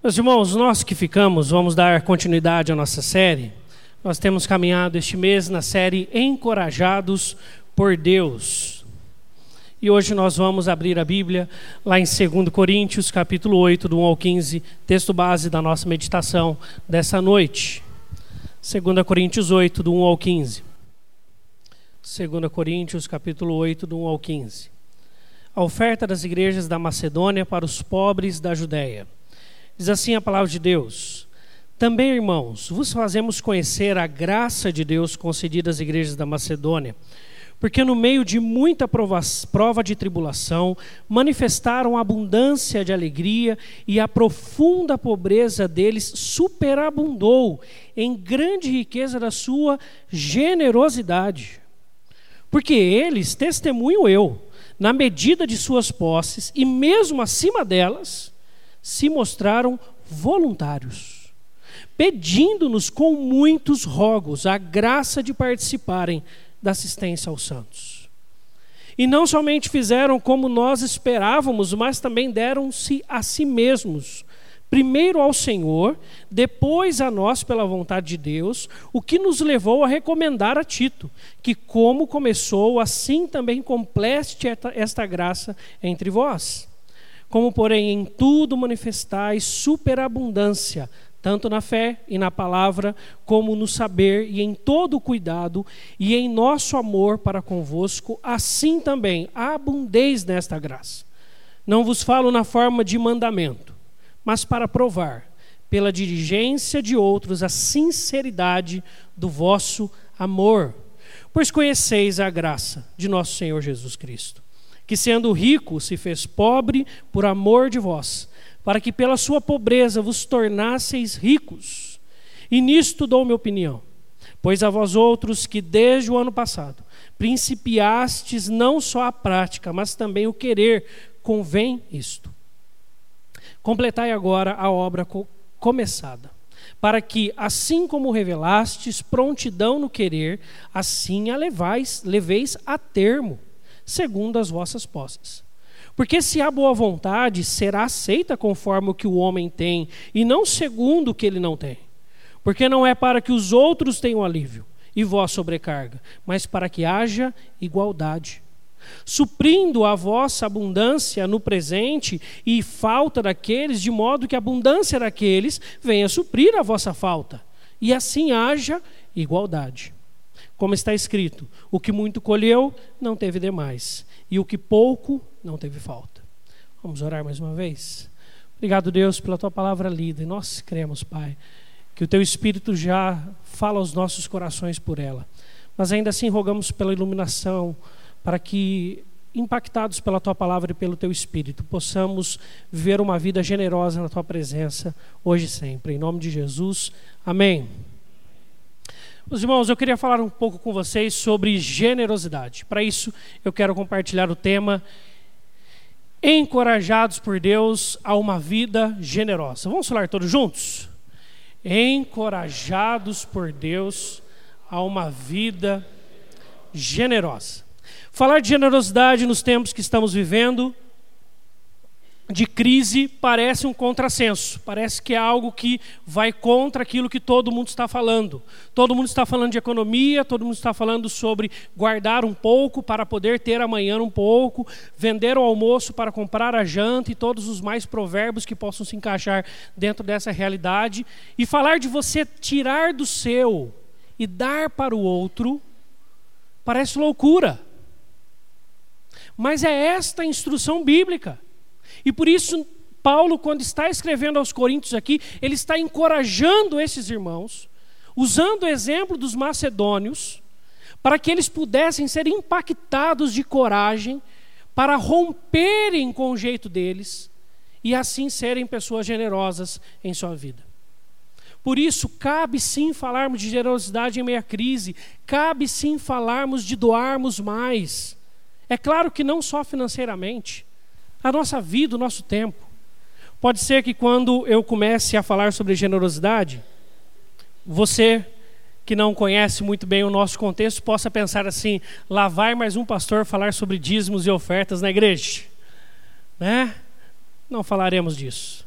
Meus irmãos, nós que ficamos, vamos dar continuidade à nossa série. Nós temos caminhado este mês na série Encorajados por Deus. E hoje nós vamos abrir a Bíblia lá em 2 Coríntios, capítulo 8, do 1 ao 15, texto base da nossa meditação dessa noite. 2 Coríntios 8, do 1 ao 15. 2 Coríntios, capítulo 8, do 1 ao 15. A oferta das igrejas da Macedônia para os pobres da Judéia. Diz assim a palavra de Deus: Também, irmãos, vos fazemos conhecer a graça de Deus concedida às igrejas da Macedônia, porque no meio de muita prova, prova de tribulação, manifestaram abundância de alegria e a profunda pobreza deles superabundou em grande riqueza da sua generosidade. Porque eles, testemunho eu, na medida de suas posses e mesmo acima delas, se mostraram voluntários, pedindo-nos com muitos rogos a graça de participarem da assistência aos santos. E não somente fizeram como nós esperávamos, mas também deram-se a si mesmos primeiro ao Senhor, depois a nós pela vontade de Deus, o que nos levou a recomendar a Tito, que como começou, assim também complete esta graça entre vós. Como, porém, em tudo manifestais superabundância, tanto na fé e na palavra, como no saber e em todo o cuidado, e em nosso amor para convosco, assim também abundeis nesta graça. Não vos falo na forma de mandamento mas para provar, pela diligência de outros, a sinceridade do vosso amor. Pois conheceis a graça de nosso Senhor Jesus Cristo, que sendo rico se fez pobre por amor de vós, para que pela sua pobreza vos tornasseis ricos. E nisto dou minha opinião. Pois a vós outros que desde o ano passado principiastes não só a prática, mas também o querer, convém isto Completai agora a obra co começada, para que, assim como revelastes prontidão no querer, assim a levais, leveis a termo, segundo as vossas posses. Porque se há boa vontade, será aceita conforme o que o homem tem, e não segundo o que ele não tem. Porque não é para que os outros tenham alívio e vós sobrecarga, mas para que haja igualdade suprindo a vossa abundância no presente e falta daqueles, de modo que a abundância daqueles venha suprir a vossa falta, e assim haja igualdade. Como está escrito: o que muito colheu não teve demais, e o que pouco não teve falta. Vamos orar mais uma vez? Obrigado, Deus, pela tua palavra lida, e nós cremos, Pai, que o teu Espírito já fala aos nossos corações por ela. Mas ainda assim rogamos pela iluminação, para que, impactados pela tua palavra e pelo teu espírito, possamos viver uma vida generosa na tua presença, hoje e sempre. Em nome de Jesus, amém. Meus irmãos, eu queria falar um pouco com vocês sobre generosidade. Para isso, eu quero compartilhar o tema Encorajados por Deus a uma vida generosa. Vamos falar todos juntos? Encorajados por Deus a uma vida generosa. Falar de generosidade nos tempos que estamos vivendo, de crise, parece um contrassenso. Parece que é algo que vai contra aquilo que todo mundo está falando. Todo mundo está falando de economia, todo mundo está falando sobre guardar um pouco para poder ter amanhã um pouco, vender o almoço para comprar a janta e todos os mais provérbios que possam se encaixar dentro dessa realidade. E falar de você tirar do seu e dar para o outro parece loucura. Mas é esta a instrução bíblica. E por isso, Paulo, quando está escrevendo aos Coríntios aqui, ele está encorajando esses irmãos, usando o exemplo dos macedônios, para que eles pudessem ser impactados de coragem para romperem com o jeito deles e assim serem pessoas generosas em sua vida. Por isso, cabe sim falarmos de generosidade em meia crise, cabe sim falarmos de doarmos mais. É claro que não só financeiramente, a nossa vida, o nosso tempo. Pode ser que quando eu comece a falar sobre generosidade, você que não conhece muito bem o nosso contexto possa pensar assim: lá vai mais um pastor falar sobre dízimos e ofertas na igreja. Né? Não falaremos disso.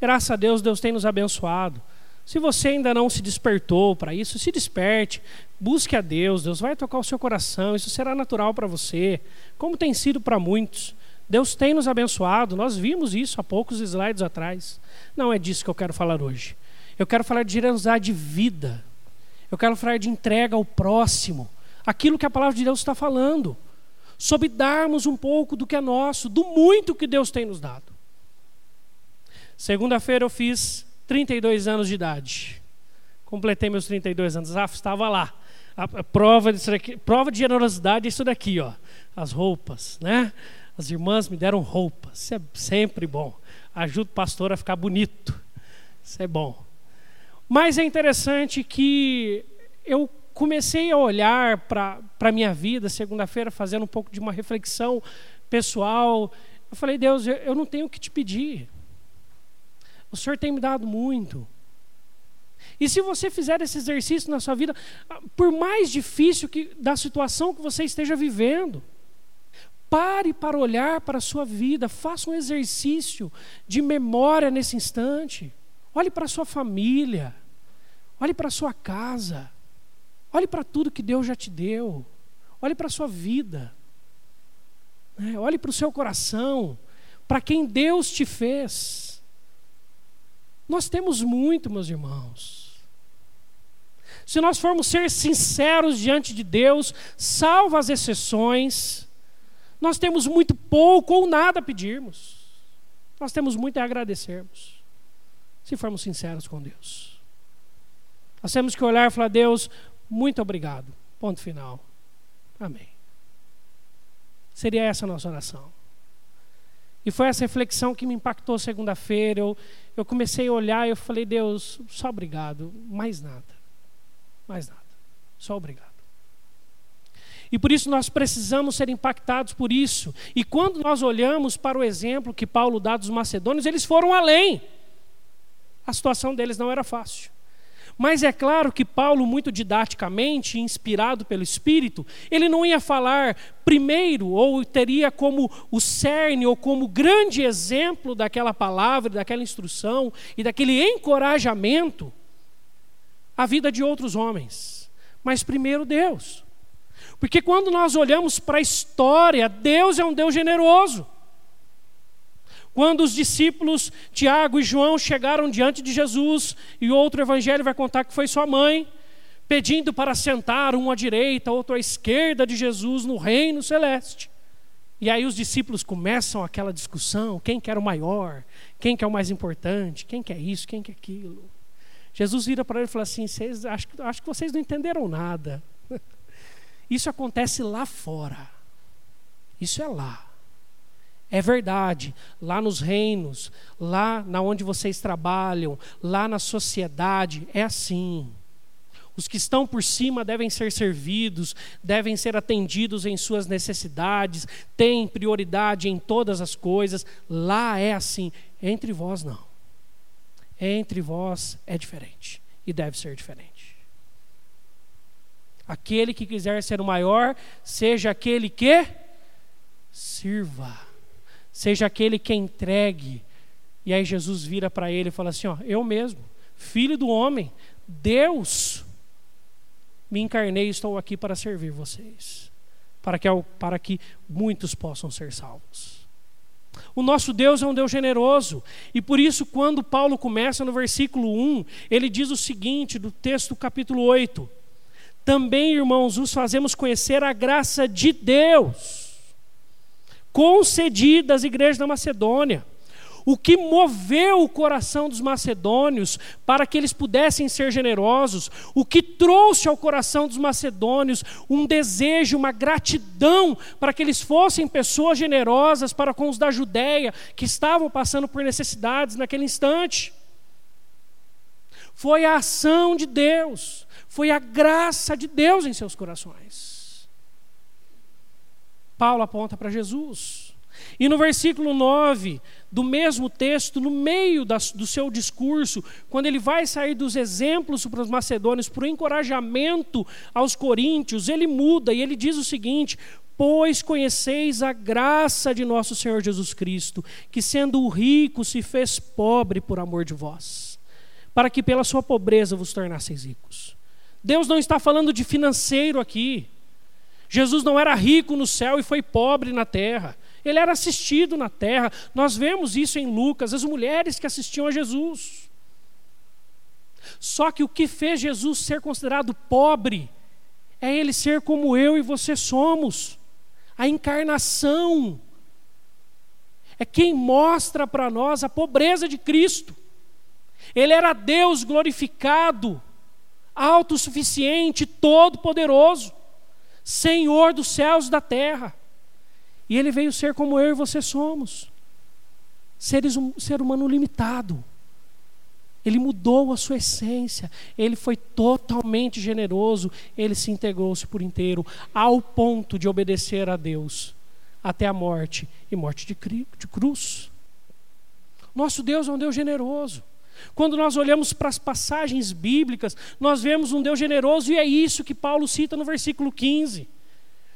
Graças a Deus, Deus tem nos abençoado. Se você ainda não se despertou para isso, se desperte, busque a Deus, Deus vai tocar o seu coração, isso será natural para você, como tem sido para muitos. Deus tem nos abençoado, nós vimos isso há poucos slides atrás. Não é disso que eu quero falar hoje. Eu quero falar de generosidade de vida. Eu quero falar de entrega ao próximo, aquilo que a palavra de Deus está falando, sobre darmos um pouco do que é nosso, do muito que Deus tem nos dado. Segunda-feira eu fiz 32 anos de idade. Completei meus 32 anos. Ah, estava lá. A, prova, disso prova de generosidade é isso daqui, ó. As roupas, né? As irmãs me deram roupas. Isso é sempre bom. Ajuda o pastor a ficar bonito. Isso é bom. Mas é interessante que eu comecei a olhar para a minha vida segunda-feira, fazendo um pouco de uma reflexão pessoal. Eu falei, Deus, eu, eu não tenho o que te pedir. O Senhor tem me dado muito. E se você fizer esse exercício na sua vida, por mais difícil que da situação que você esteja vivendo, pare para olhar para a sua vida, faça um exercício de memória nesse instante. Olhe para a sua família, olhe para a sua casa, olhe para tudo que Deus já te deu, olhe para a sua vida, né? olhe para o seu coração, para quem Deus te fez. Nós temos muito, meus irmãos. Se nós formos ser sinceros diante de Deus, salvo as exceções, nós temos muito pouco ou nada a pedirmos. Nós temos muito a agradecermos, se formos sinceros com Deus. Nós temos que olhar e falar: Deus, muito obrigado. Ponto final. Amém. Seria essa a nossa oração. E foi essa reflexão que me impactou segunda-feira. Eu, eu comecei a olhar e eu falei, Deus, só obrigado, mais nada. Mais nada. Só obrigado. E por isso nós precisamos ser impactados por isso. E quando nós olhamos para o exemplo que Paulo dá dos macedônios, eles foram além. A situação deles não era fácil. Mas é claro que Paulo, muito didaticamente, inspirado pelo Espírito, ele não ia falar primeiro, ou teria como o cerne, ou como grande exemplo daquela palavra, daquela instrução e daquele encorajamento, a vida de outros homens. Mas primeiro Deus. Porque quando nós olhamos para a história, Deus é um Deus generoso. Quando os discípulos Tiago e João chegaram diante de Jesus, e outro evangelho vai contar que foi sua mãe, pedindo para sentar um à direita, outro à esquerda de Jesus no reino celeste. E aí os discípulos começam aquela discussão: quem quer o maior, quem quer o mais importante, quem quer isso, quem quer aquilo. Jesus vira para ele e fala assim: acho, acho que vocês não entenderam nada. Isso acontece lá fora. Isso é lá. É verdade, lá nos reinos, lá na onde vocês trabalham, lá na sociedade, é assim. Os que estão por cima devem ser servidos, devem ser atendidos em suas necessidades, têm prioridade em todas as coisas. Lá é assim. Entre vós, não. Entre vós é diferente e deve ser diferente. Aquele que quiser ser o maior, seja aquele que sirva seja aquele que entregue. E aí Jesus vira para ele e fala assim: ó, eu mesmo, filho do homem, Deus, me encarnei e estou aqui para servir vocês, para que, para que muitos possam ser salvos. O nosso Deus é um Deus generoso, e por isso, quando Paulo começa no versículo 1, ele diz o seguinte, do texto capítulo 8: Também, irmãos, os fazemos conhecer a graça de Deus concedidas às igrejas da Macedônia. O que moveu o coração dos macedônios para que eles pudessem ser generosos, o que trouxe ao coração dos macedônios um desejo, uma gratidão para que eles fossem pessoas generosas para com os da Judéia que estavam passando por necessidades naquele instante. Foi a ação de Deus, foi a graça de Deus em seus corações. Paulo aponta para Jesus. E no versículo 9 do mesmo texto, no meio do seu discurso, quando ele vai sair dos exemplos para os macedônios, para o encorajamento aos coríntios, ele muda e ele diz o seguinte: Pois conheceis a graça de nosso Senhor Jesus Cristo, que sendo rico se fez pobre por amor de vós, para que pela sua pobreza vos tornasseis ricos. Deus não está falando de financeiro aqui. Jesus não era rico no céu e foi pobre na terra. Ele era assistido na terra. Nós vemos isso em Lucas, as mulheres que assistiam a Jesus. Só que o que fez Jesus ser considerado pobre é ele ser como eu e você somos. A encarnação é quem mostra para nós a pobreza de Cristo. Ele era Deus glorificado, autossuficiente, todo-poderoso, Senhor dos céus e da terra. E ele veio ser como eu e você somos. Seres, um ser humano limitado. Ele mudou a sua essência, ele foi totalmente generoso, ele se integrou-se por inteiro, ao ponto de obedecer a Deus até a morte e morte de, de cruz. Nosso Deus é um Deus generoso. Quando nós olhamos para as passagens bíblicas, nós vemos um Deus generoso e é isso que Paulo cita no versículo 15.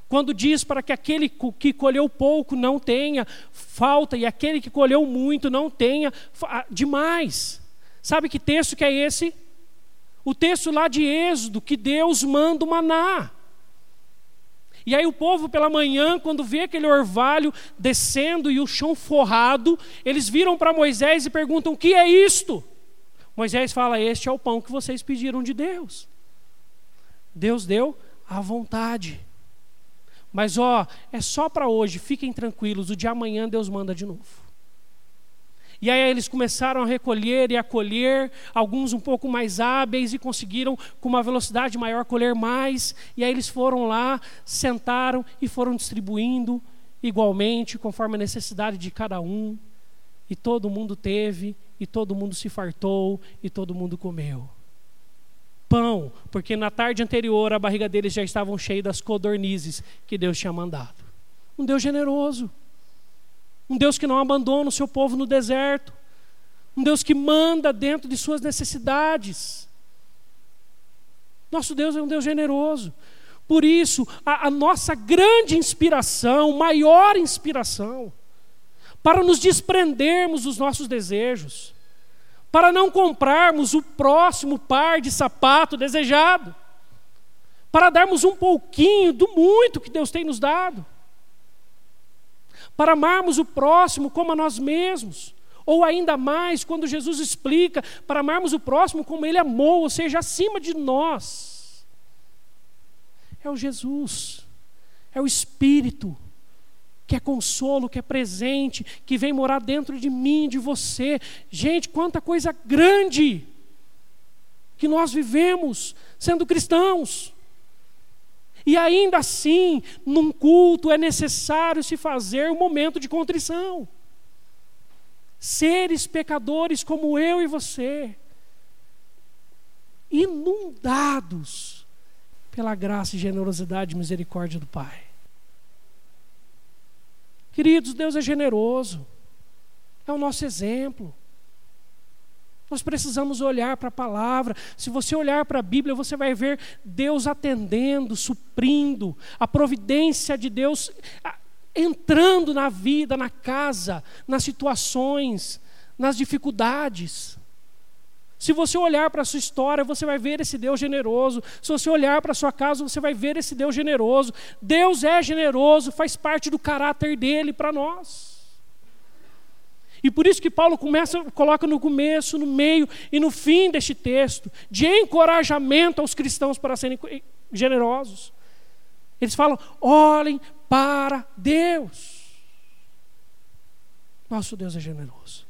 Quando diz para que aquele que colheu pouco não tenha falta e aquele que colheu muito não tenha demais. Sabe que texto que é esse? O texto lá de Êxodo, que Deus manda o maná. E aí o povo pela manhã, quando vê aquele orvalho descendo e o chão forrado, eles viram para Moisés e perguntam: "O que é isto?" Moisés fala: "Este é o pão que vocês pediram de Deus." Deus deu à vontade. Mas ó, é só para hoje, fiquem tranquilos, o de amanhã Deus manda de novo. E aí eles começaram a recolher e a colher, alguns um pouco mais hábeis e conseguiram, com uma velocidade maior, colher mais. E aí eles foram lá, sentaram e foram distribuindo igualmente, conforme a necessidade de cada um. E todo mundo teve, e todo mundo se fartou, e todo mundo comeu. Pão, porque na tarde anterior a barriga deles já estavam cheias das codornizes que Deus tinha mandado. Um Deus generoso. Um Deus que não abandona o seu povo no deserto. Um Deus que manda dentro de suas necessidades. Nosso Deus é um Deus generoso. Por isso, a, a nossa grande inspiração, maior inspiração, para nos desprendermos dos nossos desejos, para não comprarmos o próximo par de sapato desejado, para darmos um pouquinho do muito que Deus tem nos dado para amarmos o próximo como a nós mesmos. Ou ainda mais, quando Jesus explica para amarmos o próximo como ele amou, ou seja, acima de nós. É o Jesus, é o Espírito, que é consolo, que é presente, que vem morar dentro de mim, de você. Gente, quanta coisa grande que nós vivemos sendo cristãos. E ainda assim, num culto é necessário se fazer um momento de contrição. Seres pecadores como eu e você, inundados pela graça e generosidade e misericórdia do Pai. Queridos, Deus é generoso, é o nosso exemplo. Nós precisamos olhar para a palavra. Se você olhar para a Bíblia, você vai ver Deus atendendo, suprindo, a providência de Deus entrando na vida, na casa, nas situações, nas dificuldades. Se você olhar para a sua história, você vai ver esse Deus generoso. Se você olhar para a sua casa, você vai ver esse Deus generoso. Deus é generoso, faz parte do caráter dele para nós. E por isso que Paulo começa, coloca no começo, no meio e no fim deste texto, de encorajamento aos cristãos para serem generosos. Eles falam: olhem para Deus. Nosso Deus é generoso.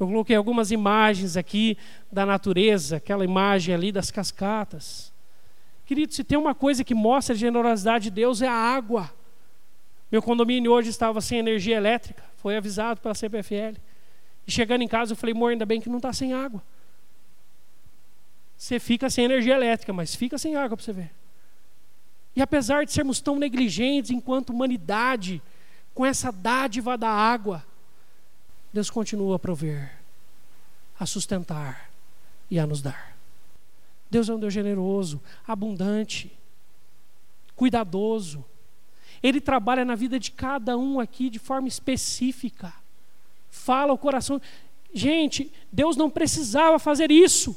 Eu coloquei algumas imagens aqui da natureza, aquela imagem ali das cascatas. Querido, se tem uma coisa que mostra a generosidade de Deus é a água. Meu condomínio hoje estava sem energia elétrica, foi avisado pela CPFL. E chegando em casa, eu falei, amor, ainda bem que não está sem água. Você fica sem energia elétrica, mas fica sem água para você ver. E apesar de sermos tão negligentes enquanto humanidade, com essa dádiva da água, Deus continua a prover, a sustentar e a nos dar. Deus é um Deus generoso, abundante, cuidadoso. Ele trabalha na vida de cada um aqui de forma específica. Fala o coração. Gente, Deus não precisava fazer isso.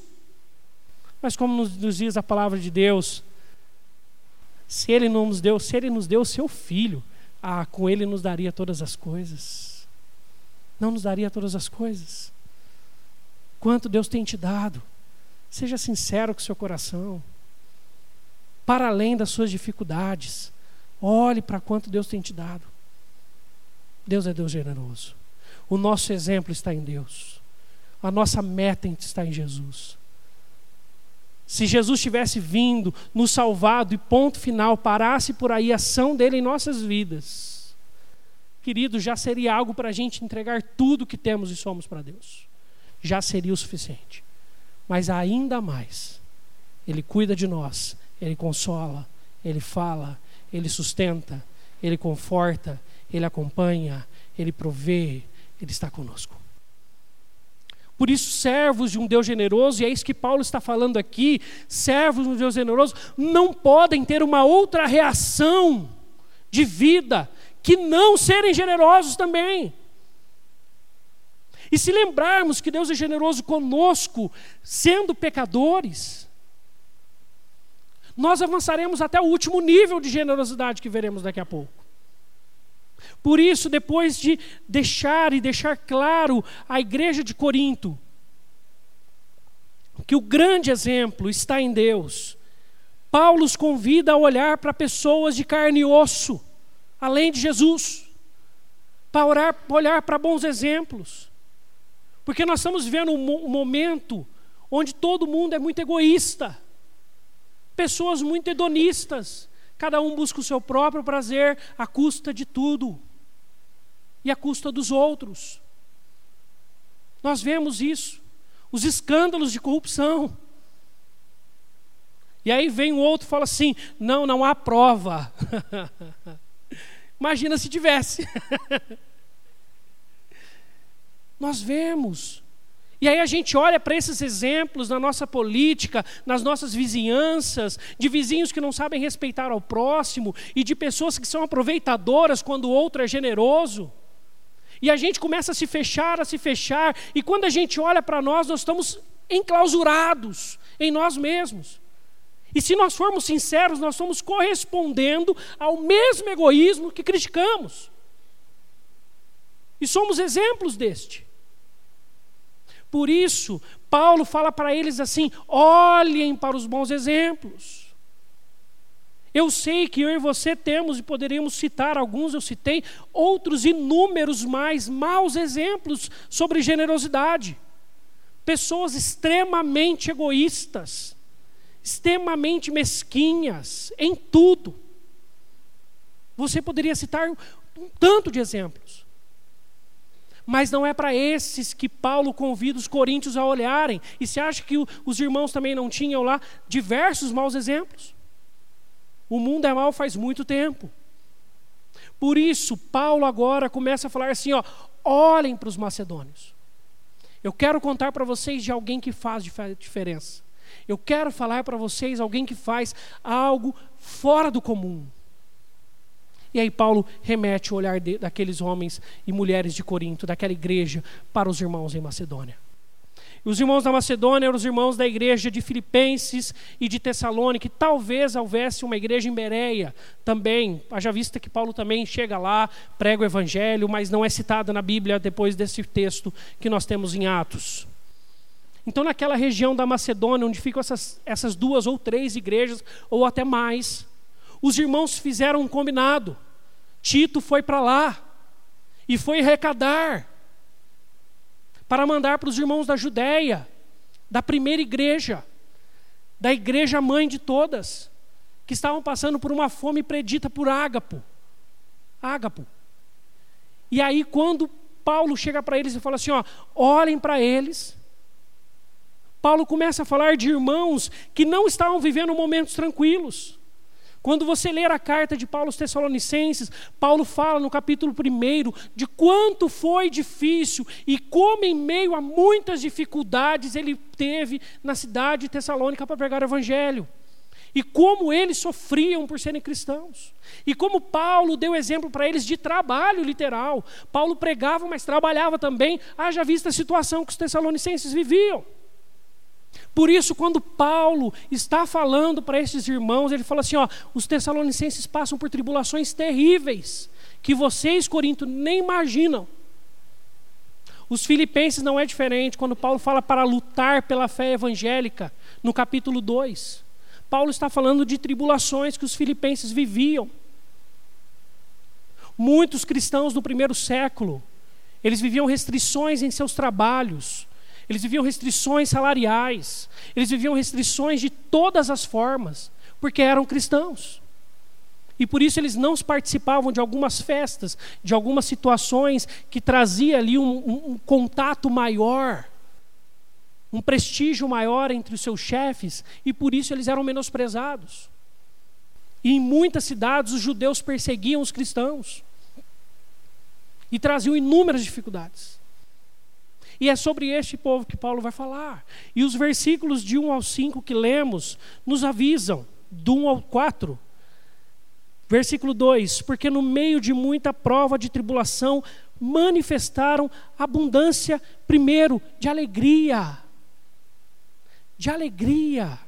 Mas como nos, diz a palavra de Deus, se Ele não nos deu, se Ele nos deu o seu filho, ah, com Ele nos daria todas as coisas. Não nos daria todas as coisas. Quanto Deus tem te dado. Seja sincero com o seu coração. Para além das suas dificuldades. Olhe para quanto Deus tem te dado. Deus é Deus generoso. O nosso exemplo está em Deus. A nossa meta está em Jesus. Se Jesus tivesse vindo, nos salvado e ponto final, parasse por aí a ação dele em nossas vidas, querido, já seria algo para a gente entregar tudo que temos e somos para Deus. Já seria o suficiente. Mas ainda mais, Ele cuida de nós, Ele consola, Ele fala, Ele sustenta, Ele conforta, Ele acompanha, Ele provê, Ele está conosco. Por isso, servos de um Deus generoso, e é isso que Paulo está falando aqui: servos de um Deus generoso não podem ter uma outra reação de vida que não serem generosos também. E se lembrarmos que Deus é generoso conosco, sendo pecadores, nós avançaremos até o último nível de generosidade que veremos daqui a pouco. Por isso, depois de deixar e deixar claro à igreja de Corinto que o grande exemplo está em Deus, Paulo os convida a olhar para pessoas de carne e osso, além de Jesus, para orar, olhar para bons exemplos, porque nós estamos vivendo um momento onde todo mundo é muito egoísta, pessoas muito hedonistas, cada um busca o seu próprio prazer à custa de tudo e à custa dos outros. Nós vemos isso, os escândalos de corrupção. E aí vem o outro e fala assim: não, não há prova. Imagina se tivesse. Nós vemos e aí a gente olha para esses exemplos na nossa política, nas nossas vizinhanças, de vizinhos que não sabem respeitar ao próximo e de pessoas que são aproveitadoras quando o outro é generoso. E a gente começa a se fechar, a se fechar, e quando a gente olha para nós, nós estamos enclausurados em nós mesmos. E se nós formos sinceros, nós estamos correspondendo ao mesmo egoísmo que criticamos. E somos exemplos deste. Por isso, Paulo fala para eles assim: olhem para os bons exemplos. Eu sei que eu e você temos e poderíamos citar alguns, eu citei, outros inúmeros mais maus exemplos sobre generosidade. Pessoas extremamente egoístas, extremamente mesquinhas em tudo. Você poderia citar um tanto de exemplos. Mas não é para esses que Paulo convida os coríntios a olharem. E se acha que os irmãos também não tinham lá diversos maus exemplos? O mundo é mau faz muito tempo. Por isso, Paulo agora começa a falar assim: ó, olhem para os macedônios. Eu quero contar para vocês de alguém que faz diferença. Eu quero falar para vocês alguém que faz algo fora do comum. E aí Paulo remete o olhar de, daqueles homens e mulheres de Corinto, daquela igreja, para os irmãos em Macedônia. E os irmãos da Macedônia eram os irmãos da igreja de Filipenses e de Tessalônica. E talvez houvesse uma igreja em Bereia também. Haja vista que Paulo também chega lá, prega o evangelho, mas não é citado na Bíblia depois desse texto que nós temos em Atos. Então, naquela região da Macedônia, onde ficam essas, essas duas ou três igrejas, ou até mais, os irmãos fizeram um combinado. Tito foi para lá e foi recadar para mandar para os irmãos da Judéia, da primeira igreja, da igreja mãe de todas, que estavam passando por uma fome predita por Ágapo. Ágapo. E aí, quando Paulo chega para eles e fala assim: ó, olhem para eles. Paulo começa a falar de irmãos que não estavam vivendo momentos tranquilos. Quando você ler a carta de Paulo aos Tessalonicenses, Paulo fala no capítulo 1 de quanto foi difícil e como, em meio a muitas dificuldades, ele teve na cidade de Tessalônica para pregar o Evangelho. e como eles sofriam por serem cristãos. E como Paulo deu exemplo para eles de trabalho literal. Paulo pregava, mas trabalhava também, haja vista a situação que os tessalonicenses viviam. Por isso, quando Paulo está falando para esses irmãos, ele fala assim: ó, os tessalonicenses passam por tribulações terríveis, que vocês, Corinto, nem imaginam. Os filipenses não é diferente, quando Paulo fala para lutar pela fé evangélica, no capítulo 2. Paulo está falando de tribulações que os filipenses viviam. Muitos cristãos no primeiro século, eles viviam restrições em seus trabalhos, eles viviam restrições salariais, eles viviam restrições de todas as formas, porque eram cristãos. E por isso eles não participavam de algumas festas, de algumas situações que trazia ali um, um, um contato maior, um prestígio maior entre os seus chefes, e por isso eles eram menosprezados. E em muitas cidades os judeus perseguiam os cristãos e traziam inúmeras dificuldades. E é sobre este povo que Paulo vai falar. E os versículos de 1 ao 5 que lemos nos avisam, do 1 ao 4. Versículo 2: Porque no meio de muita prova de tribulação, manifestaram abundância, primeiro, de alegria. De alegria.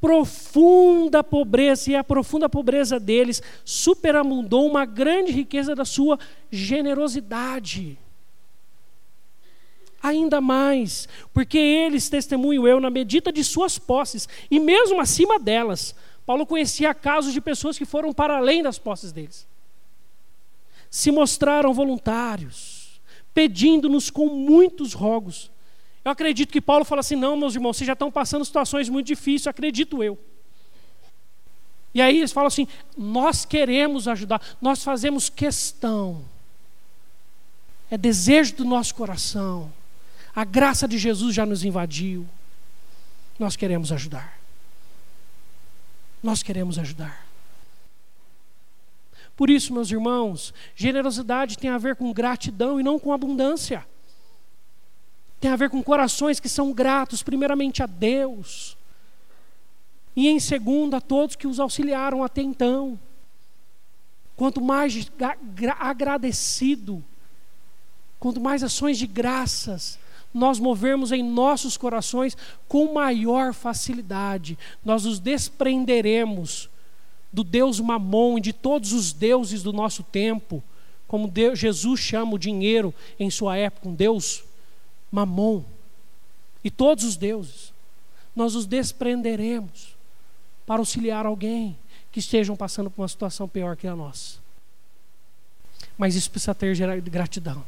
Profunda pobreza, e a profunda pobreza deles superamundou uma grande riqueza da sua generosidade ainda mais, porque eles, testemunho eu, na medida de suas posses, e mesmo acima delas, Paulo conhecia casos de pessoas que foram para além das posses deles. Se mostraram voluntários, pedindo-nos com muitos rogos. Eu acredito que Paulo fala assim: não, meus irmãos, vocês já estão passando situações muito difíceis, acredito eu. E aí eles falam assim: nós queremos ajudar, nós fazemos questão, é desejo do nosso coração a graça de Jesus já nos invadiu. Nós queremos ajudar. Nós queremos ajudar. Por isso, meus irmãos, generosidade tem a ver com gratidão e não com abundância. Tem a ver com corações que são gratos, primeiramente a Deus, e em segundo a todos que os auxiliaram até então. Quanto mais agradecido, quanto mais ações de graças nós movermos em nossos corações com maior facilidade. Nós nos desprenderemos do Deus Mamon e de todos os deuses do nosso tempo, como Deus, Jesus chama o dinheiro em sua época, um Deus Mamon, e todos os deuses. Nós nos desprenderemos para auxiliar alguém que estejam passando por uma situação pior que a nossa. Mas isso precisa ter gratidão.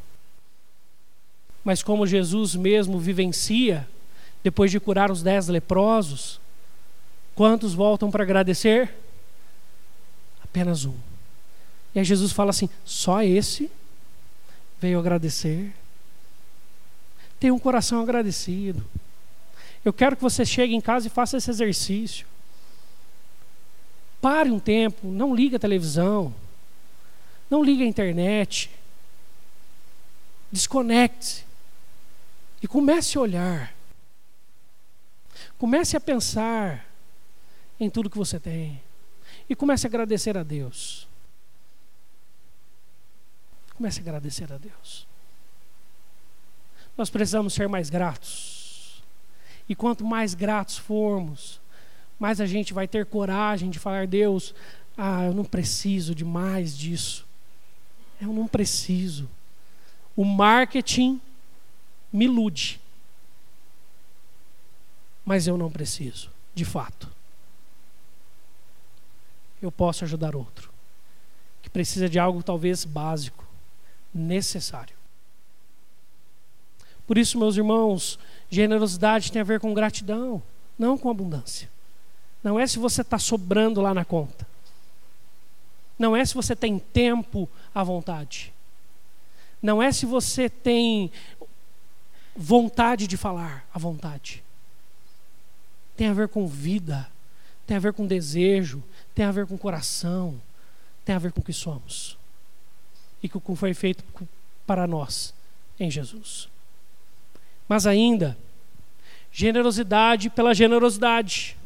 Mas como Jesus mesmo vivencia, depois de curar os dez leprosos, quantos voltam para agradecer? Apenas um. E aí Jesus fala assim: só esse veio agradecer. Tem um coração agradecido. Eu quero que você chegue em casa e faça esse exercício. Pare um tempo, não ligue a televisão, não ligue a internet. Desconecte-se. E comece a olhar. Comece a pensar em tudo que você tem. E comece a agradecer a Deus. Comece a agradecer a Deus. Nós precisamos ser mais gratos. E quanto mais gratos formos, mais a gente vai ter coragem de falar: Deus, ah, eu não preciso de mais disso. Eu não preciso. O marketing me ilude. Mas eu não preciso, de fato. Eu posso ajudar outro que precisa de algo talvez básico, necessário. Por isso, meus irmãos, generosidade tem a ver com gratidão, não com abundância. Não é se você está sobrando lá na conta. Não é se você tem tempo à vontade. Não é se você tem vontade de falar à vontade. Tem a ver com vida, tem a ver com desejo, tem a ver com coração, tem a ver com o que somos e com o que foi feito para nós em Jesus. Mas ainda, generosidade pela generosidade.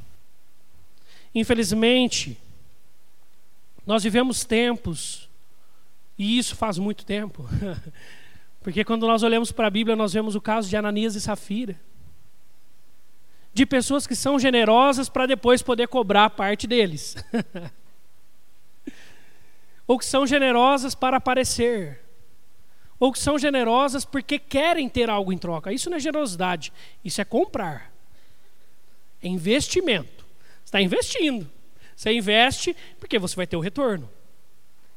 Infelizmente, nós vivemos tempos, e isso faz muito tempo, porque quando nós olhamos para a Bíblia, nós vemos o caso de Ananias e Safira de pessoas que são generosas para depois poder cobrar parte deles. ou que são generosas para aparecer. Ou que são generosas porque querem ter algo em troca. Isso não é generosidade, isso é comprar. É investimento. Você está investindo. Você investe porque você vai ter o retorno.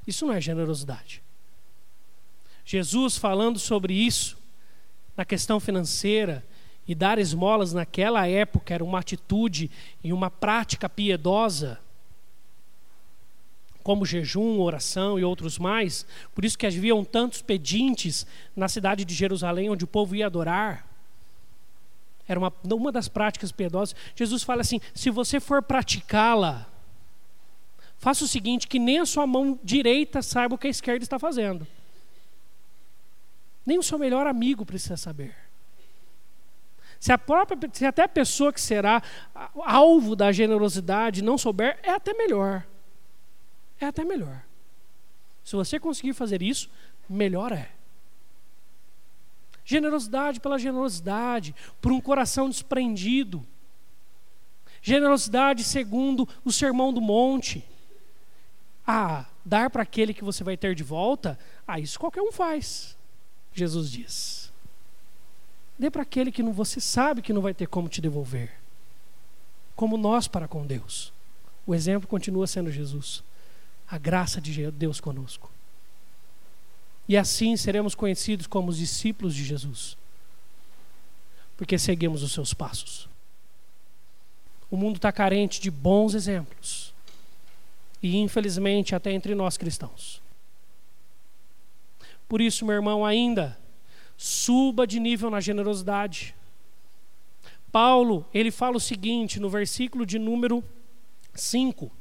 Isso não é generosidade. Jesus falando sobre isso, na questão financeira, e dar esmolas naquela época era uma atitude e uma prática piedosa, como jejum, oração e outros mais. Por isso que haviam tantos pedintes na cidade de Jerusalém, onde o povo ia adorar. Era uma, uma das práticas piedosas. Jesus fala assim: se você for praticá-la, faça o seguinte: que nem a sua mão direita saiba o que a esquerda está fazendo. Nem o seu melhor amigo precisa saber. Se, a própria, se até a pessoa que será alvo da generosidade não souber, é até melhor. É até melhor. Se você conseguir fazer isso, melhor é. Generosidade pela generosidade, por um coração desprendido. Generosidade segundo o sermão do monte. Ah, dar para aquele que você vai ter de volta, ah, isso qualquer um faz. Jesus diz. Dê para aquele que não, você sabe que não vai ter como te devolver. Como nós para com Deus. O exemplo continua sendo Jesus. A graça de Deus conosco. E assim seremos conhecidos como os discípulos de Jesus. Porque seguimos os seus passos. O mundo está carente de bons exemplos. E infelizmente até entre nós cristãos. Por isso, meu irmão, ainda Suba de nível na generosidade. Paulo, ele fala o seguinte no versículo de número 5.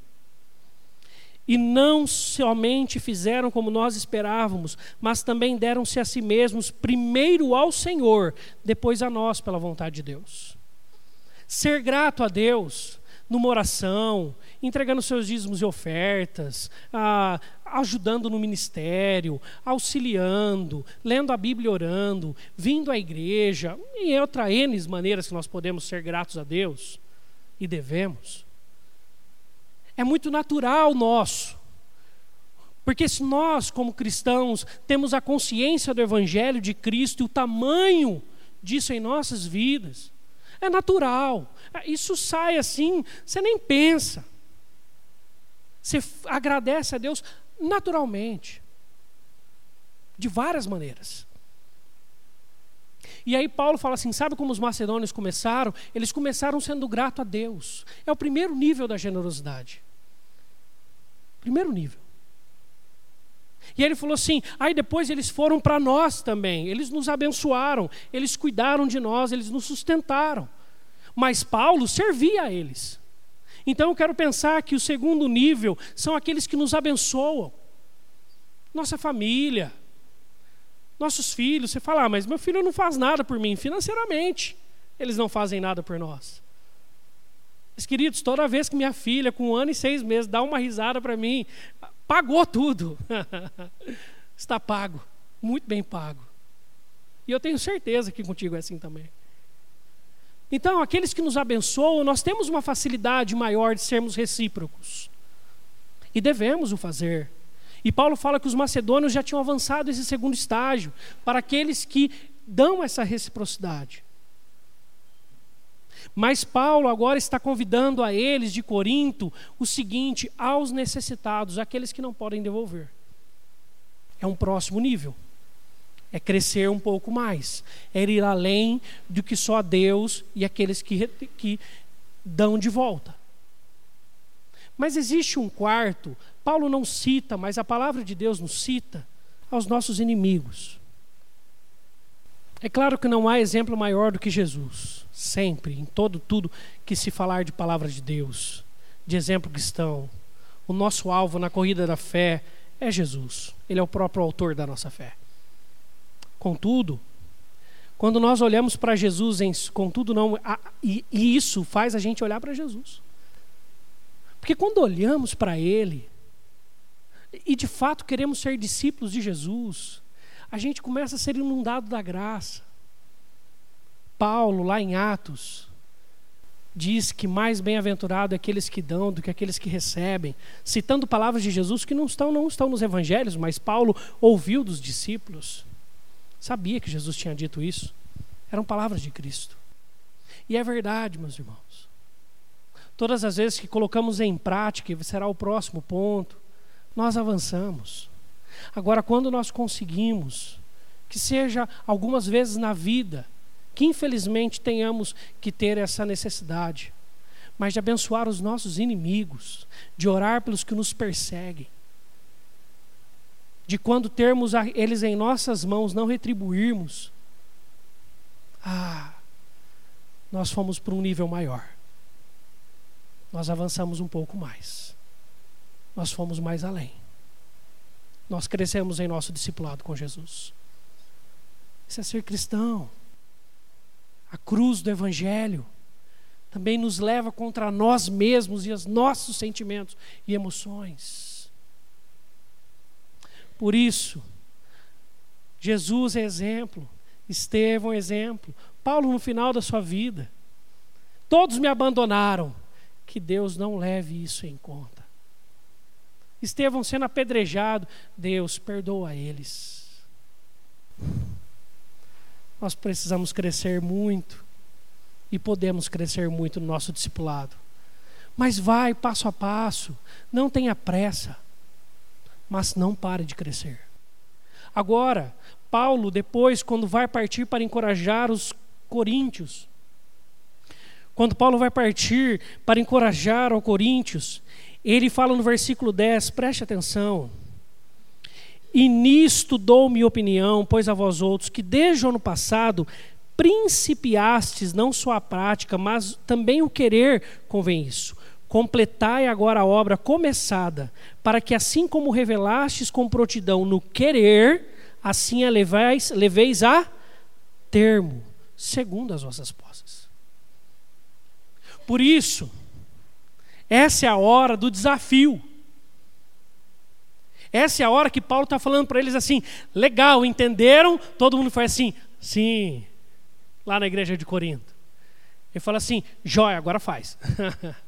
E não somente fizeram como nós esperávamos, mas também deram-se a si mesmos, primeiro ao Senhor, depois a nós, pela vontade de Deus. Ser grato a Deus numa oração, entregando seus dízimos e ofertas, ah, ajudando no ministério, auxiliando, lendo a Bíblia e orando, vindo à igreja, e outras N maneiras que nós podemos ser gratos a Deus e devemos. É muito natural nosso. Porque se nós, como cristãos, temos a consciência do Evangelho de Cristo e o tamanho disso em nossas vidas, é natural. Isso sai assim, você nem pensa. Você agradece a Deus naturalmente. De várias maneiras. E aí Paulo fala assim: sabe como os macedônios começaram? Eles começaram sendo grato a Deus. É o primeiro nível da generosidade. Primeiro nível. E ele falou assim: aí depois eles foram para nós também, eles nos abençoaram, eles cuidaram de nós, eles nos sustentaram. Mas Paulo servia a eles. Então eu quero pensar que o segundo nível são aqueles que nos abençoam. Nossa família, nossos filhos. Você fala, ah, mas meu filho não faz nada por mim financeiramente. Eles não fazem nada por nós. Mas, queridos, toda vez que minha filha, com um ano e seis meses, dá uma risada para mim, pagou tudo. Está pago, muito bem pago. E eu tenho certeza que contigo é assim também. Então, aqueles que nos abençoam, nós temos uma facilidade maior de sermos recíprocos. E devemos o fazer. E Paulo fala que os macedônios já tinham avançado esse segundo estágio, para aqueles que dão essa reciprocidade. Mas Paulo agora está convidando a eles de Corinto o seguinte: aos necessitados, aqueles que não podem devolver. É um próximo nível é crescer um pouco mais, é ir além do que só Deus e aqueles que, que dão de volta. Mas existe um quarto, Paulo não cita, mas a palavra de Deus nos cita, aos nossos inimigos. É claro que não há exemplo maior do que Jesus, sempre, em todo tudo que se falar de palavra de Deus, de exemplo cristão. O nosso alvo na corrida da fé é Jesus, Ele é o próprio autor da nossa fé. Contudo, quando nós olhamos para Jesus, em, contudo não, a, e, e isso faz a gente olhar para Jesus. Porque quando olhamos para Ele, e de fato queremos ser discípulos de Jesus, a gente começa a ser inundado da graça. Paulo, lá em Atos, diz que mais bem-aventurado é aqueles que dão do que aqueles que recebem, citando palavras de Jesus que não estão, não estão nos evangelhos, mas Paulo ouviu dos discípulos. Sabia que Jesus tinha dito isso. Eram palavras de Cristo. E é verdade, meus irmãos. Todas as vezes que colocamos em prática, e será o próximo ponto, nós avançamos. Agora, quando nós conseguimos, que seja algumas vezes na vida, que infelizmente tenhamos que ter essa necessidade, mas de abençoar os nossos inimigos, de orar pelos que nos perseguem, de quando termos eles em nossas mãos não retribuirmos. Ah, nós fomos para um nível maior. Nós avançamos um pouco mais. Nós fomos mais além. Nós crescemos em nosso discipulado com Jesus. Isso é ser cristão a cruz do Evangelho, também nos leva contra nós mesmos e os nossos sentimentos e emoções. Por isso, Jesus é exemplo, Estevão é exemplo, Paulo no final da sua vida. Todos me abandonaram. Que Deus não leve isso em conta. Estevão sendo apedrejado, Deus perdoa eles. Nós precisamos crescer muito e podemos crescer muito no nosso discipulado. Mas vai passo a passo, não tenha pressa, mas não pare de crescer. Agora, Paulo, depois, quando vai partir para encorajar os coríntios, quando Paulo vai partir para encorajar os coríntios, ele fala no versículo 10, preste atenção. E nisto dou minha opinião, pois a vós outros, que desde o ano passado principiastes não só a prática, mas também o querer convém isso. Completai agora a obra começada, para que assim como revelastes com prontidão no querer, assim a leveis, leveis a termo, segundo as vossas posses. Por isso, essa é a hora do desafio. Essa é a hora que Paulo está falando para eles assim: legal, entenderam? Todo mundo foi assim, sim, lá na igreja de Corinto. Ele fala assim: joia, agora faz.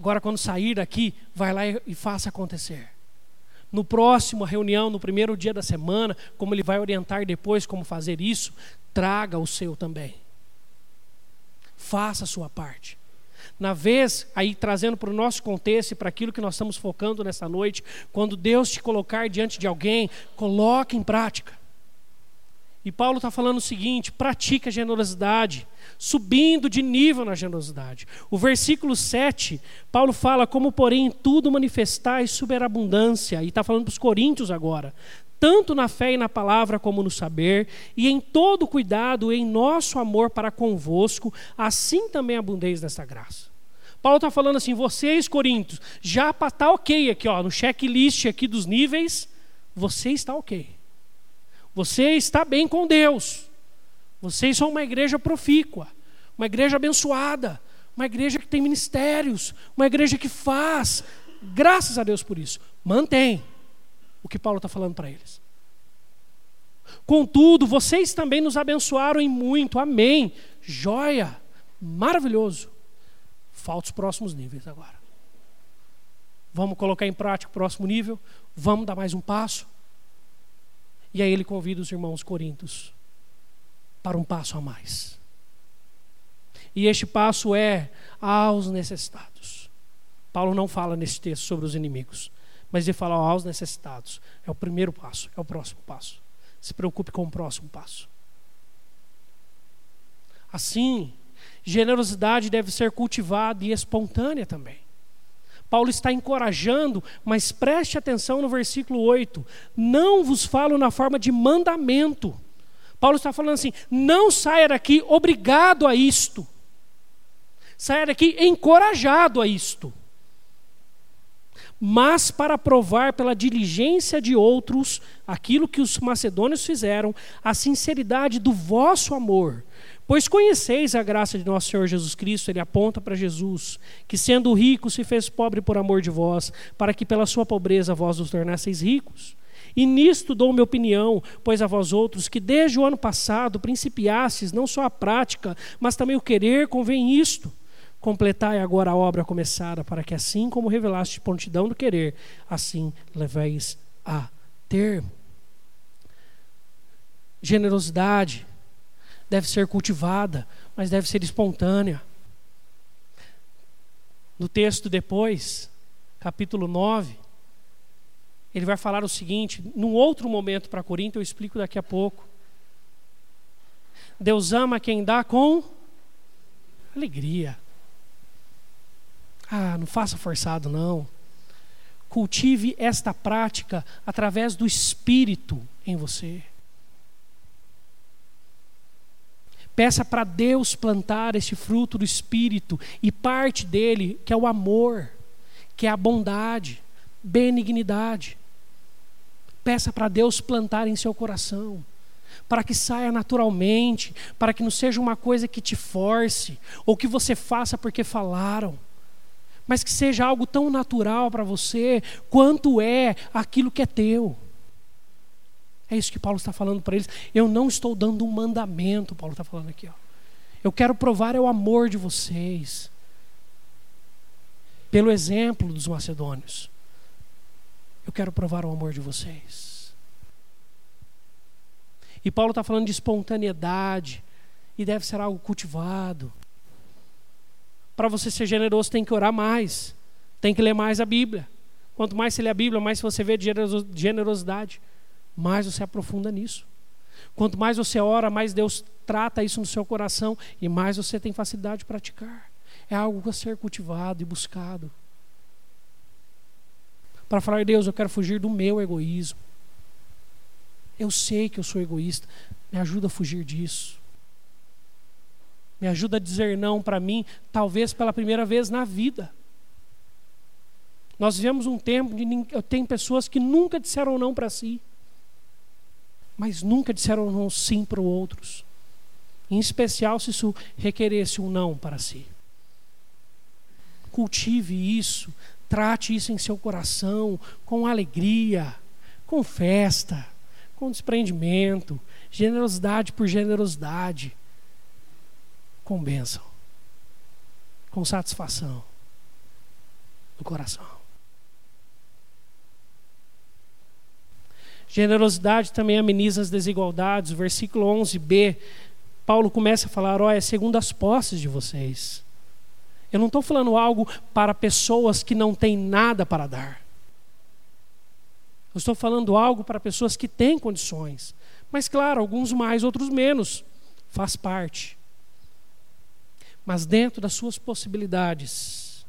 agora, quando sair daqui, vai lá e, faça acontecer. No próximo reunião, no primeiro dia da semana, como ele vai orientar depois como fazer isso, traga o seu também. Faça a sua parte na vez, aí trazendo para o nosso contexto e para aquilo que nós estamos focando nessa noite, quando Deus te colocar diante de alguém, coloque em prática. E Paulo está falando o seguinte: pratica generosidade, subindo de nível na generosidade. O versículo 7, Paulo fala: como, porém, em tudo manifestais superabundância, e está falando para os coríntios agora, tanto na fé e na palavra como no saber, e em todo cuidado em nosso amor para convosco, assim também abundeis nesta graça. Paulo está falando assim, vocês, Coríntios, já está ok aqui, ó, no checklist aqui dos níveis, você está ok. Você está bem com Deus. Vocês são uma igreja profícua, uma igreja abençoada, uma igreja que tem ministérios, uma igreja que faz. Graças a Deus por isso. Mantém o que Paulo está falando para eles. Contudo, vocês também nos abençoaram em muito. Amém. Joia. Maravilhoso. Falta os próximos níveis agora. Vamos colocar em prática o próximo nível? Vamos dar mais um passo? E aí ele convida os irmãos corintos para um passo a mais. E este passo é aos necessitados. Paulo não fala nesse texto sobre os inimigos, mas ele fala aos necessitados. É o primeiro passo, é o próximo passo. Se preocupe com o próximo passo. Assim, Generosidade deve ser cultivada e espontânea também. Paulo está encorajando, mas preste atenção no versículo 8: Não vos falo na forma de mandamento. Paulo está falando assim: não saia daqui obrigado a isto. Saia daqui encorajado a isto. Mas para provar pela diligência de outros aquilo que os macedônios fizeram, a sinceridade do vosso amor Pois conheceis a graça de nosso Senhor Jesus Cristo, ele aponta para Jesus, que sendo rico se fez pobre por amor de vós, para que pela sua pobreza vós os tornasseis ricos. E nisto dou minha opinião, pois a vós outros, que desde o ano passado principiastes não só a prática, mas também o querer, convém isto. Completai agora a obra começada, para que assim como revelaste prontidão do querer, assim leveis a termo. Generosidade deve ser cultivada, mas deve ser espontânea. No texto depois, capítulo 9, ele vai falar o seguinte, num outro momento para Corinto, eu explico daqui a pouco. Deus ama quem dá com alegria. Ah, não faça forçado, não. Cultive esta prática através do Espírito em você. Peça para Deus plantar esse fruto do Espírito e parte dele, que é o amor, que é a bondade, benignidade. Peça para Deus plantar em seu coração, para que saia naturalmente, para que não seja uma coisa que te force, ou que você faça porque falaram, mas que seja algo tão natural para você quanto é aquilo que é teu. É isso que Paulo está falando para eles. Eu não estou dando um mandamento, Paulo está falando aqui. Ó. Eu quero provar é o amor de vocês. Pelo exemplo dos macedônios. Eu quero provar o amor de vocês. E Paulo está falando de espontaneidade, e deve ser algo cultivado. Para você ser generoso, tem que orar mais, tem que ler mais a Bíblia. Quanto mais você lê a Bíblia, mais você vê generosidade, mais você aprofunda nisso. Quanto mais você ora, mais Deus trata isso no seu coração e mais você tem facilidade de praticar. É algo a ser cultivado e buscado para falar, Deus, eu quero fugir do meu egoísmo. Eu sei que eu sou egoísta, me ajuda a fugir disso. Me ajuda a dizer não para mim, talvez pela primeira vez na vida. Nós vivemos um tempo de tem pessoas que nunca disseram não para si, mas nunca disseram não sim para outros. Em especial se isso requeresse um não para si. Cultive isso, Trate isso em seu coração com alegria, com festa, com desprendimento, generosidade por generosidade, com bênção, com satisfação no coração. Generosidade também ameniza as desigualdades. Versículo 11b, Paulo começa a falar: ó, é segundo as posses de vocês. Eu não estou falando algo para pessoas que não têm nada para dar. Eu estou falando algo para pessoas que têm condições. Mas, claro, alguns mais, outros menos. Faz parte. Mas dentro das suas possibilidades,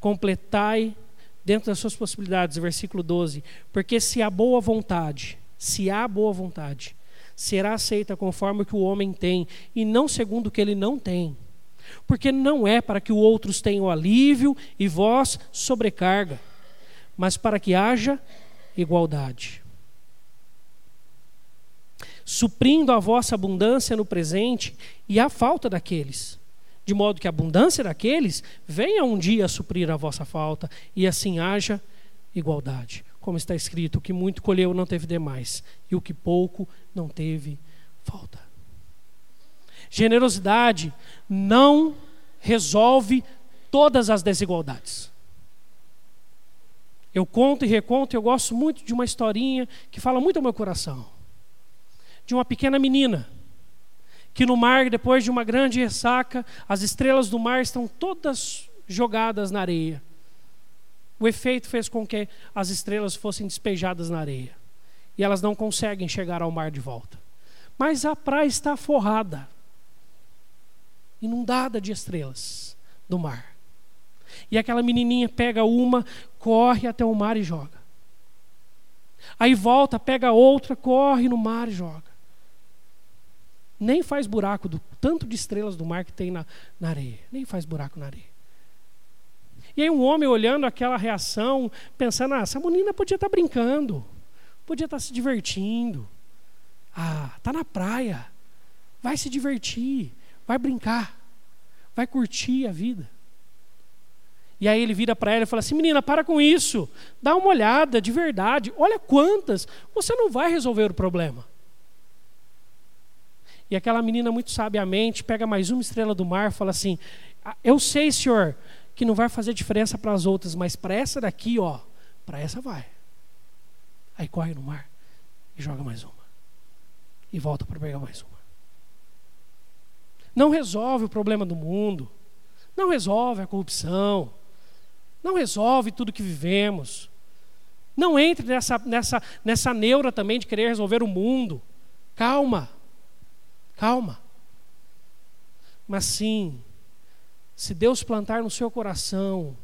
completai dentro das suas possibilidades, versículo 12. Porque se há boa vontade, se há boa vontade, será aceita conforme o que o homem tem, e não segundo o que ele não tem porque não é para que outros tenham alívio e vós sobrecarga, mas para que haja igualdade. Suprindo a vossa abundância no presente e a falta daqueles, de modo que a abundância daqueles venha um dia suprir a vossa falta, e assim haja igualdade. Como está escrito: o que muito colheu não teve demais, e o que pouco não teve falta. Generosidade não resolve todas as desigualdades. Eu conto e reconto, eu gosto muito de uma historinha que fala muito ao meu coração. De uma pequena menina que no mar, depois de uma grande ressaca, as estrelas do mar estão todas jogadas na areia. O efeito fez com que as estrelas fossem despejadas na areia. E elas não conseguem chegar ao mar de volta. Mas a praia está forrada inundada de estrelas do mar. E aquela menininha pega uma, corre até o mar e joga. Aí volta, pega outra, corre no mar e joga. Nem faz buraco do tanto de estrelas do mar que tem na, na areia. Nem faz buraco na areia. E aí um homem olhando aquela reação, pensando, ah, essa menina podia estar tá brincando, podia estar tá se divertindo. Ah, está na praia. vai se divertir, vai brincar, vai curtir a vida. E aí ele vira para ela e fala assim: menina, para com isso, dá uma olhada de verdade, olha quantas, você não vai resolver o problema. E aquela menina, muito sabiamente, pega mais uma estrela do mar e fala assim: ah, Eu sei, senhor, que não vai fazer diferença para as outras, mas para essa daqui, ó, para essa vai. Aí corre no mar e joga mais uma. E volta para pegar mais uma. Não resolve o problema do mundo. Não resolve a corrupção. Não resolve tudo que vivemos. Não entre nessa, nessa, nessa neura também de querer resolver o mundo. Calma. Calma. Mas sim, se Deus plantar no seu coração,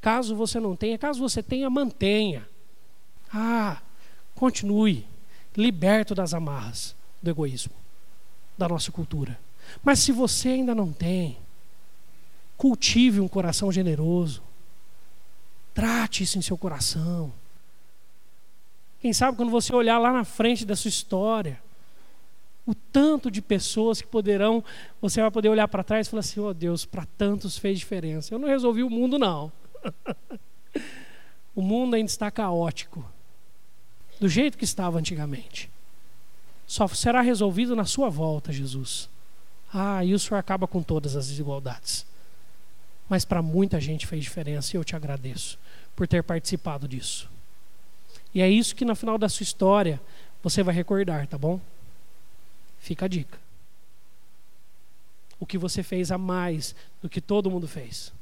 caso você não tenha, caso você tenha, mantenha. Ah, continue, liberto das amarras do egoísmo, da nossa cultura. Mas se você ainda não tem, cultive um coração generoso. Trate isso em seu coração. Quem sabe quando você olhar lá na frente da sua história, o tanto de pessoas que poderão, você vai poder olhar para trás e falar assim: oh Deus, para tantos fez diferença. Eu não resolvi o mundo, não. o mundo ainda está caótico, do jeito que estava antigamente. Só será resolvido na sua volta, Jesus. Ah, e o Senhor acaba com todas as desigualdades. Mas para muita gente fez diferença e eu te agradeço por ter participado disso. E é isso que no final da sua história você vai recordar, tá bom? Fica a dica. O que você fez a mais do que todo mundo fez.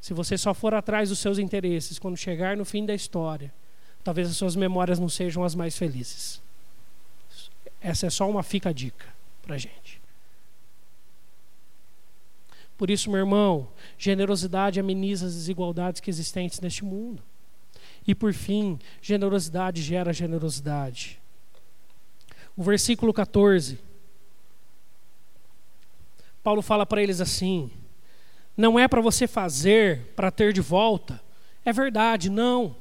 Se você só for atrás dos seus interesses, quando chegar no fim da história, talvez as suas memórias não sejam as mais felizes. Essa é só uma fica dica para gente. Por isso, meu irmão, generosidade ameniza as desigualdades que existentes neste mundo. E por fim, generosidade gera generosidade. O versículo 14. Paulo fala para eles assim: Não é para você fazer para ter de volta. É verdade, não.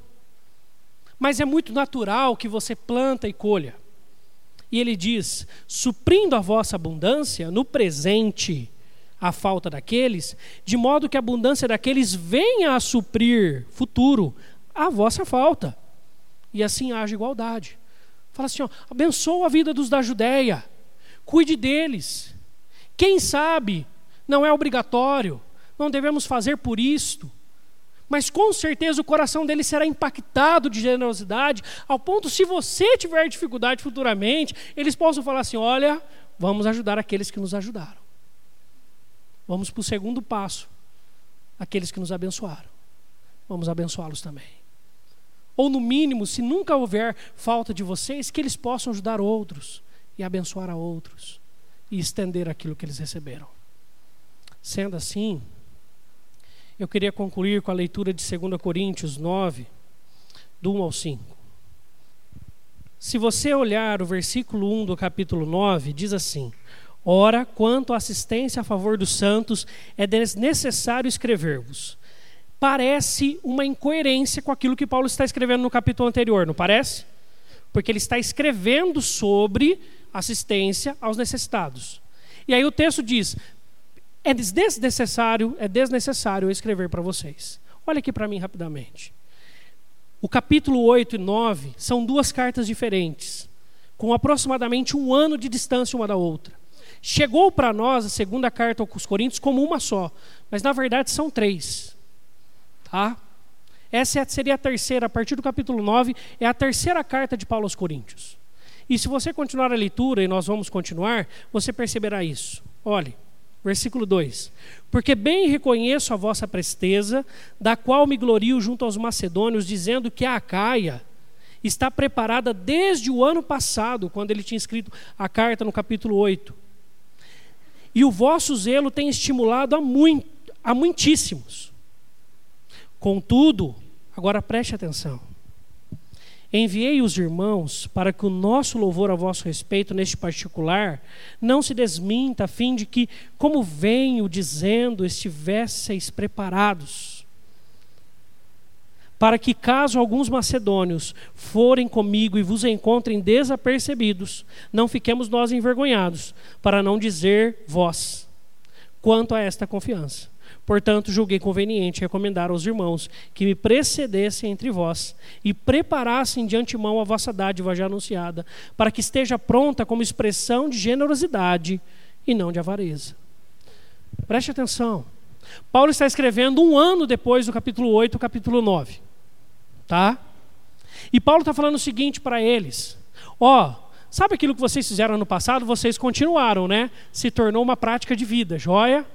Mas é muito natural que você planta e colha. E ele diz: suprindo a vossa abundância no presente a falta daqueles, de modo que a abundância daqueles venha a suprir futuro a vossa falta. E assim haja igualdade. Fala assim: ó, abençoa a vida dos da Judéia, cuide deles. Quem sabe, não é obrigatório, não devemos fazer por isto, mas com certeza o coração deles será impactado de generosidade, ao ponto, se você tiver dificuldade futuramente, eles possam falar assim: olha, vamos ajudar aqueles que nos ajudaram. Vamos para o segundo passo. Aqueles que nos abençoaram. Vamos abençoá-los também. Ou, no mínimo, se nunca houver falta de vocês, que eles possam ajudar outros e abençoar a outros e estender aquilo que eles receberam. Sendo assim, eu queria concluir com a leitura de 2 Coríntios 9, do 1 ao 5. Se você olhar o versículo 1 do capítulo 9, diz assim: Ora, quanto à assistência a favor dos santos, é necessário escrever-vos. Parece uma incoerência com aquilo que Paulo está escrevendo no capítulo anterior, não parece? Porque ele está escrevendo sobre assistência aos necessitados. E aí o texto diz: é desnecessário, é desnecessário escrever para vocês. Olha aqui para mim rapidamente. O capítulo 8 e 9 são duas cartas diferentes, com aproximadamente um ano de distância uma da outra. Chegou para nós a segunda carta aos Coríntios como uma só, mas na verdade são três. Tá? Essa é seria a terceira, a partir do capítulo 9, é a terceira carta de Paulo aos Coríntios. E se você continuar a leitura, e nós vamos continuar, você perceberá isso. Olhe, versículo 2: Porque bem reconheço a vossa presteza, da qual me glorio junto aos macedônios, dizendo que a Acaia está preparada desde o ano passado, quando ele tinha escrito a carta no capítulo 8 e o vosso zelo tem estimulado a, muito, a muitíssimos. Contudo, agora preste atenção. Enviei os irmãos para que o nosso louvor a vosso respeito neste particular não se desminta, a fim de que, como venho dizendo, estivesseis preparados. para que, caso alguns macedônios forem comigo e vos encontrem desapercebidos, não fiquemos nós envergonhados, para não dizer vós, quanto a esta confiança. Portanto, julguei conveniente recomendar aos irmãos que me precedessem entre vós e preparassem de antemão a vossa dádiva já anunciada, para que esteja pronta como expressão de generosidade e não de avareza. Preste atenção. Paulo está escrevendo um ano depois do capítulo 8, capítulo 9. Tá? E Paulo está falando o seguinte para eles: Ó, oh, sabe aquilo que vocês fizeram no passado? Vocês continuaram, né? Se tornou uma prática de vida, joia?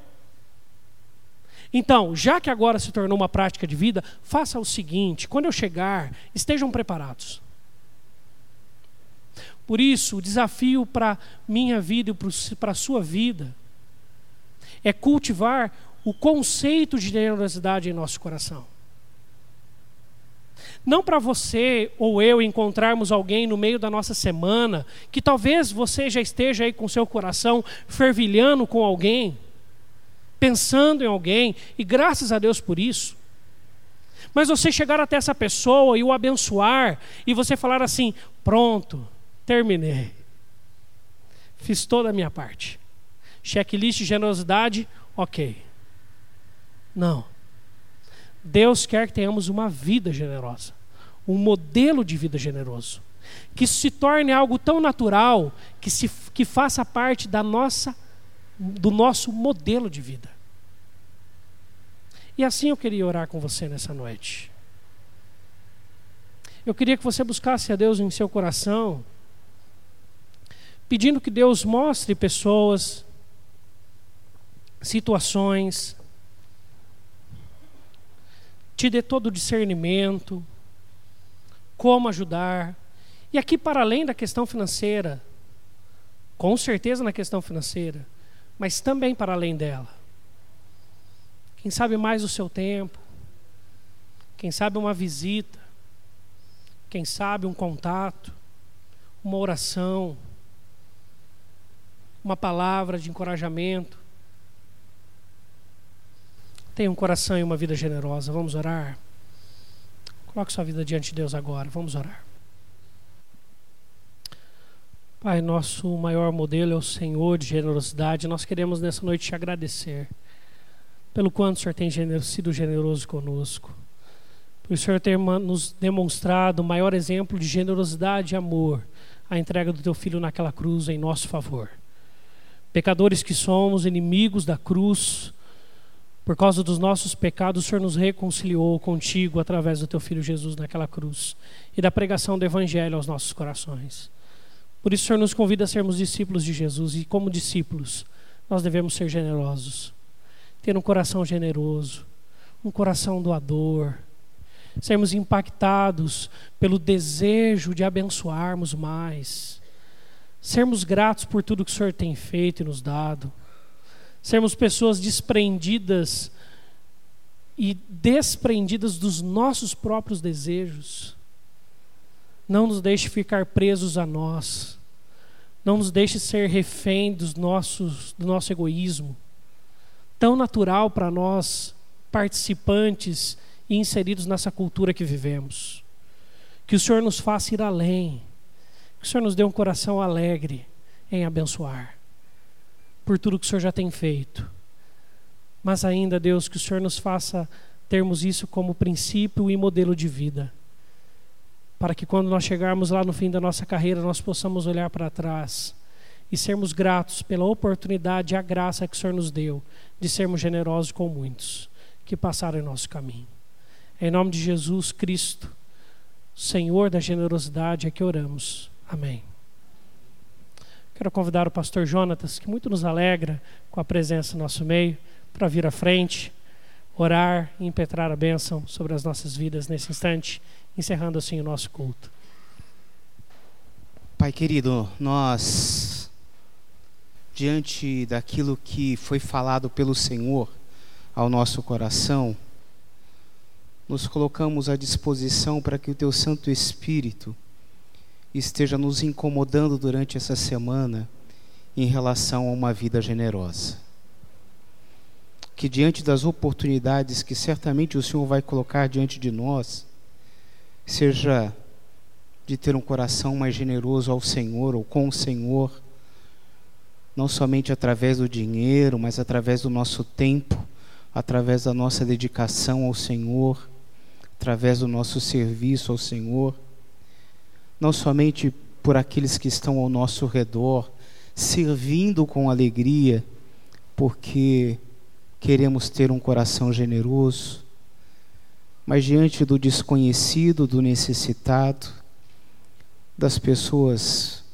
Então, já que agora se tornou uma prática de vida, faça o seguinte: quando eu chegar, estejam preparados. Por isso, o desafio para minha vida e para a sua vida é cultivar o conceito de generosidade em nosso coração. Não para você ou eu encontrarmos alguém no meio da nossa semana, que talvez você já esteja aí com seu coração fervilhando com alguém, pensando em alguém, e graças a Deus por isso. Mas você chegar até essa pessoa e o abençoar, e você falar assim: pronto, terminei. Fiz toda a minha parte. Checklist de generosidade, ok. Não. Deus quer que tenhamos uma vida generosa, um modelo de vida generoso, que se torne algo tão natural que se que faça parte da nossa do nosso modelo de vida. E assim eu queria orar com você nessa noite. Eu queria que você buscasse a Deus em seu coração, pedindo que Deus mostre pessoas, situações, te dê todo o discernimento, como ajudar. E aqui, para além da questão financeira, com certeza na questão financeira, mas também para além dela. Quem sabe mais o seu tempo, quem sabe uma visita, quem sabe um contato, uma oração, uma palavra de encorajamento. Tenha um coração e uma vida generosa. Vamos orar. Coloque sua vida diante de Deus agora. Vamos orar. Pai, nosso maior modelo é o Senhor de generosidade. Nós queremos nessa noite te agradecer pelo quanto o Senhor tem sido generoso conosco. Por o Senhor ter nos demonstrado o maior exemplo de generosidade e amor, a entrega do teu filho naquela cruz em nosso favor. Pecadores que somos, inimigos da cruz, por causa dos nossos pecados, o Senhor nos reconciliou contigo através do teu filho Jesus naquela cruz e da pregação do evangelho aos nossos corações. Por isso, o Senhor nos convida a sermos discípulos de Jesus. E, como discípulos, nós devemos ser generosos, ter um coração generoso, um coração doador, sermos impactados pelo desejo de abençoarmos mais, sermos gratos por tudo que o Senhor tem feito e nos dado. Sermos pessoas desprendidas e desprendidas dos nossos próprios desejos. Não nos deixe ficar presos a nós. Não nos deixe ser refém dos nossos, do nosso egoísmo. Tão natural para nós, participantes e inseridos nessa cultura que vivemos. Que o Senhor nos faça ir além. Que o Senhor nos dê um coração alegre em abençoar por tudo que o Senhor já tem feito. Mas ainda, Deus, que o Senhor nos faça termos isso como princípio e modelo de vida. Para que quando nós chegarmos lá no fim da nossa carreira, nós possamos olhar para trás e sermos gratos pela oportunidade e a graça que o Senhor nos deu de sermos generosos com muitos que passaram em nosso caminho. Em nome de Jesus Cristo, Senhor da generosidade, é que oramos. Amém. Quero convidar o pastor Jonatas, que muito nos alegra com a presença no nosso meio, para vir à frente, orar e impetrar a bênção sobre as nossas vidas nesse instante, encerrando assim o nosso culto. Pai querido, nós, diante daquilo que foi falado pelo Senhor ao nosso coração, nos colocamos à disposição para que o Teu Santo Espírito esteja nos incomodando durante essa semana em relação a uma vida generosa. Que diante das oportunidades que certamente o Senhor vai colocar diante de nós, seja de ter um coração mais generoso ao Senhor ou com o Senhor, não somente através do dinheiro, mas através do nosso tempo, através da nossa dedicação ao Senhor, através do nosso serviço ao Senhor, não somente por aqueles que estão ao nosso redor, servindo com alegria, porque queremos ter um coração generoso, mas diante do desconhecido, do necessitado, das pessoas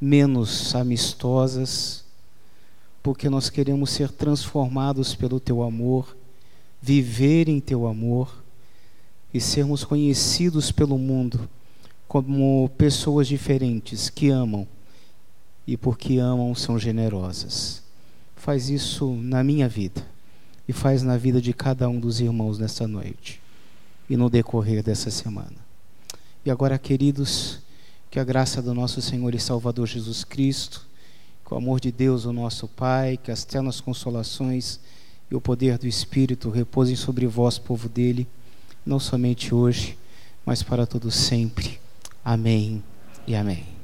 menos amistosas, porque nós queremos ser transformados pelo teu amor, viver em teu amor e sermos conhecidos pelo mundo como pessoas diferentes que amam e porque amam são generosas. Faz isso na minha vida e faz na vida de cada um dos irmãos nesta noite e no decorrer dessa semana. E agora, queridos, que a graça do nosso Senhor e Salvador Jesus Cristo, que o amor de Deus, o nosso Pai, que as ternas consolações e o poder do Espírito repousem sobre vós, povo dele, não somente hoje, mas para todo sempre. Amém e amém.